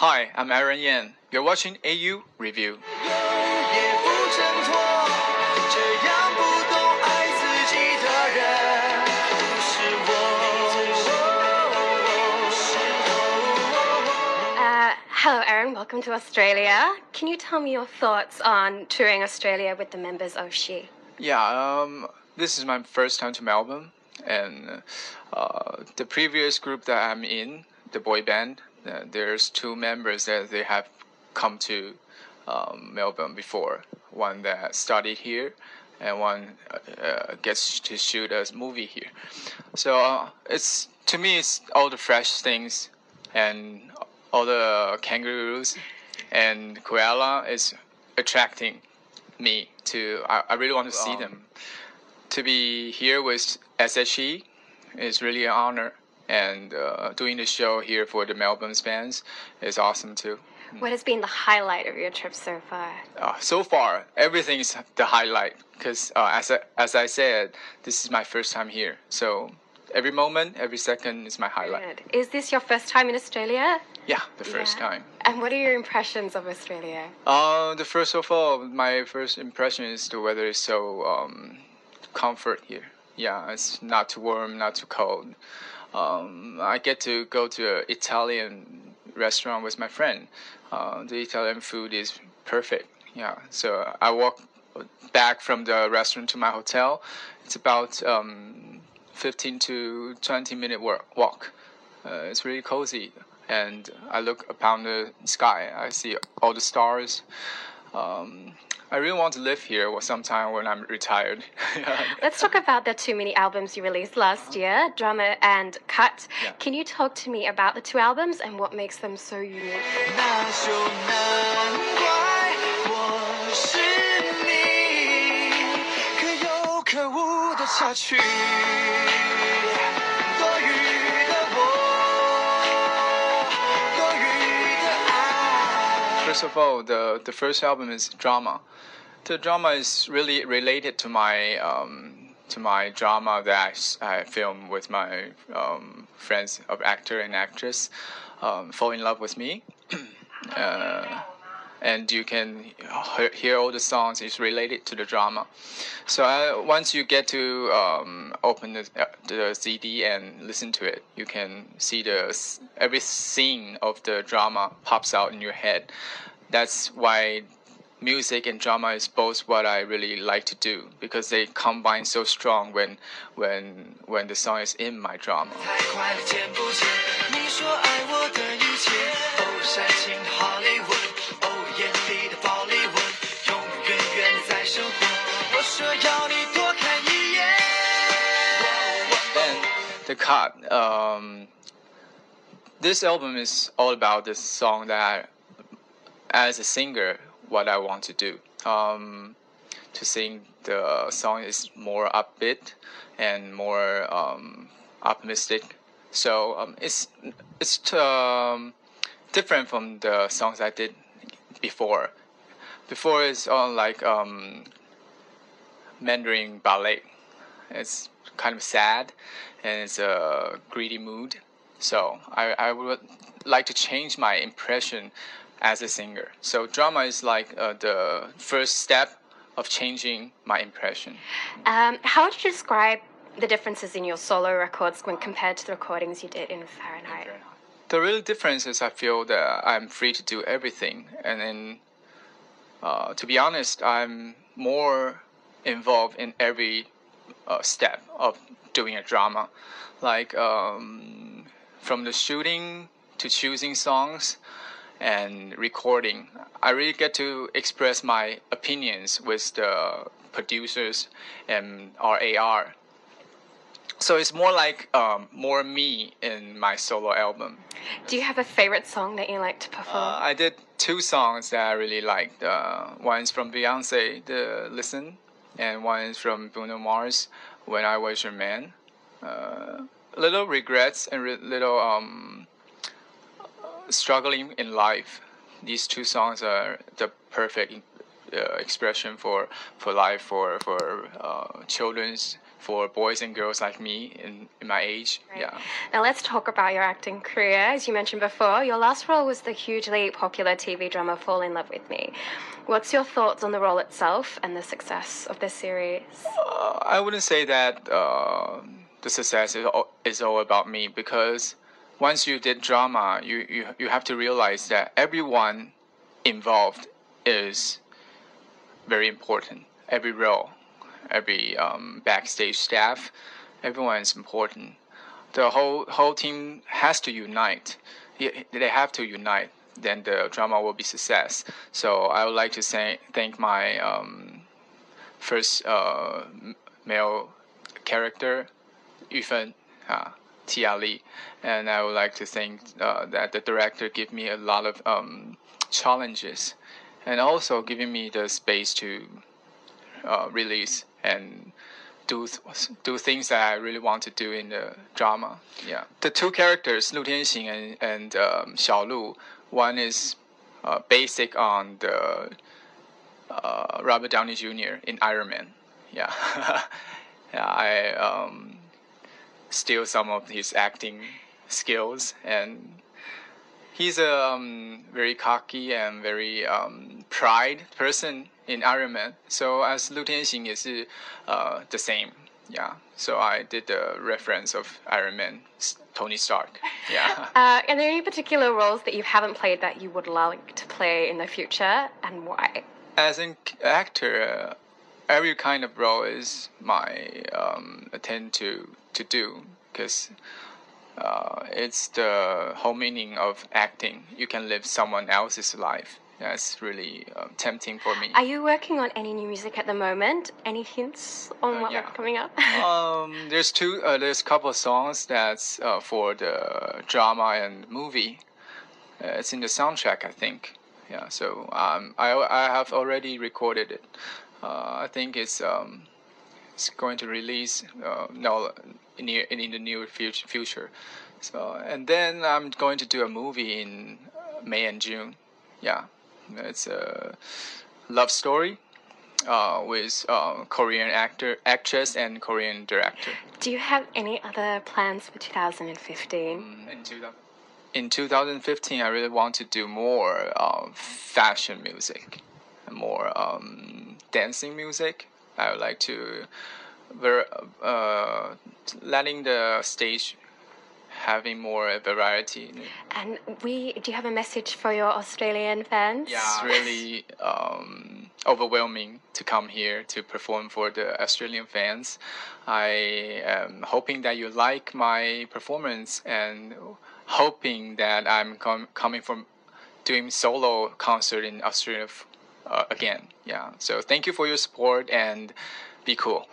Hi, I'm Aaron Yan. You're watching AU Review. Uh, and welcome to Australia. Can you tell me your thoughts on touring Australia with the members of SHE? Yeah, um, this is my first time to Melbourne, and uh, the previous group that I'm in, the boy band, uh, there's two members that they have come to um, Melbourne before. One that studied here, and one uh, gets to shoot a movie here. So uh, it's to me, it's all the fresh things, and all the kangaroos and koala is attracting me to. I, I really want to see them. To be here with SHE is really an honor, and uh, doing the show here for the Melbourne fans is awesome too. What has been the highlight of your trip so far? Uh, so far, everything is the highlight because, uh, as I, as I said, this is my first time here. So every moment, every second is my highlight. Good. Is this your first time in Australia? Yeah, the first Yeah. time. And what are your impressions of Australia? Uh, the first of all, my first impression is the weather is so um, comfort here. Yeah, it's not too warm, not too cold. Um, I get to go to an Italian restaurant with my friend. Uh, the Italian food is perfect. Yeah, so I walk back from the restaurant to my hotel. It's about um, 15 to 20 minute walk. Uh, it's really cozy, and I look upon the sky. I see all the stars. Um, I really want to live here sometime when I'm retired. Let's talk about the two mini albums you released last year, Drama and Cut. Yeah. Can you talk to me about the two albums and what makes them so unique? First of all, the the first album is drama. The drama is really related to my um, to my drama that I film with my um, friends of actor and actress. Um, Fall in love with me. uh, and you can hear all the songs is related to the drama. So uh, once you get to um, open the, uh, the CD and listen to it, you can see the every scene of the drama pops out in your head. That's why music and drama is both what I really like to do because they combine so strong when when when the song is in my drama. The cut. Um, this album is all about the song that, as a singer, what I want to do. Um, to sing the song is more upbeat and more um, optimistic. So um, it's it's um, different from the songs I did before. Before it's all like um, Mandarin ballet. It's kind of sad and it's a greedy mood. So I, I would like to change my impression as a singer. So drama is like uh, the first step of changing my impression. Um, how would you describe the differences in your solo records when compared to the recordings you did in Fahrenheit? The real difference is I feel that I'm free to do everything, and then, uh, to be honest, I'm more involved in every uh, step of doing a drama, like um, from the shooting to choosing songs and recording. I really get to express my opinions with the producers and our AR. So it's more like um, more me in my solo album. Do you have a favorite song that you like to perform? Uh, I did two songs that I really liked. Uh, one is from Beyonce, the Listen, and one is from Bruno Mars, When I Was Your Man. Uh, little regrets and re- little um, struggling in life. These two songs are the perfect uh, expression for for life for for uh, children's for boys and girls like me in, in my age. Right. Yeah. Now let's talk about your acting career. As you mentioned before, your last role was the hugely popular TV drama Fall in Love with Me. What's your thoughts on the role itself and the success of this series? Uh, I wouldn't say that uh, the success is all, is all about me because once you did drama, you, you, you have to realize that everyone involved is very important. Every role, every um, backstage staff, everyone is important. The whole whole team has to unite. They have to unite. Then the drama will be success. So I would like to say thank my um, first uh, male character, Yufen, uh, Tia Li, and I would like to thank uh, that the director gave me a lot of um, challenges, and also giving me the space to uh, release and do do things that I really want to do in the drama. Yeah, the two characters, Lu Tianxing and and um, Xiao Lu, one is uh, basic on the uh, Robert Downey Jr. in Iron Man. Yeah, yeah, I um, steal some of his acting skills, and he's a um, very cocky and very um, pride person in Iron Man. So as Lu Tianxing is uh, the same. Yeah, so I did the reference of Iron Man, Tony Stark. Yeah. Uh, are there any particular roles that you haven't played that you would like to play in the future, and why? as an actor, uh, every kind of role is my um, attempt to to do because uh, it's the whole meaning of acting. You can live someone else's life. That's really um, tempting for me. Are you working on any new music at the moment? Any hints on Uh, what yeah. coming up? um, there's two. Uh, there's a couple of songs that's uh, for the drama and movie. Uh, it's in the soundtrack, I think. Yeah. So um, I I have already recorded it. Uh, I think it's um, it's going to release uh, no in, near, in the near future. Future. So and then I'm going to do a movie in uh, May and June. Yeah, it's a love story uh, with uh, Korean actor, actress, and Korean director. Do you have any other plans for 2015? In, 2000, in 2015, I really want to do more um, fashion music, more um, dancing music. I would like to, uh, letting the stage having more variety. And we, do you have a message for your Australian fans? Yeah, it's really um, overwhelming to come here to perform for the Australian fans. I am hoping that you like my performance and hoping that I'm com- coming from doing solo concert in Australia f- uh, again. Yeah. So thank you for your support and be cool.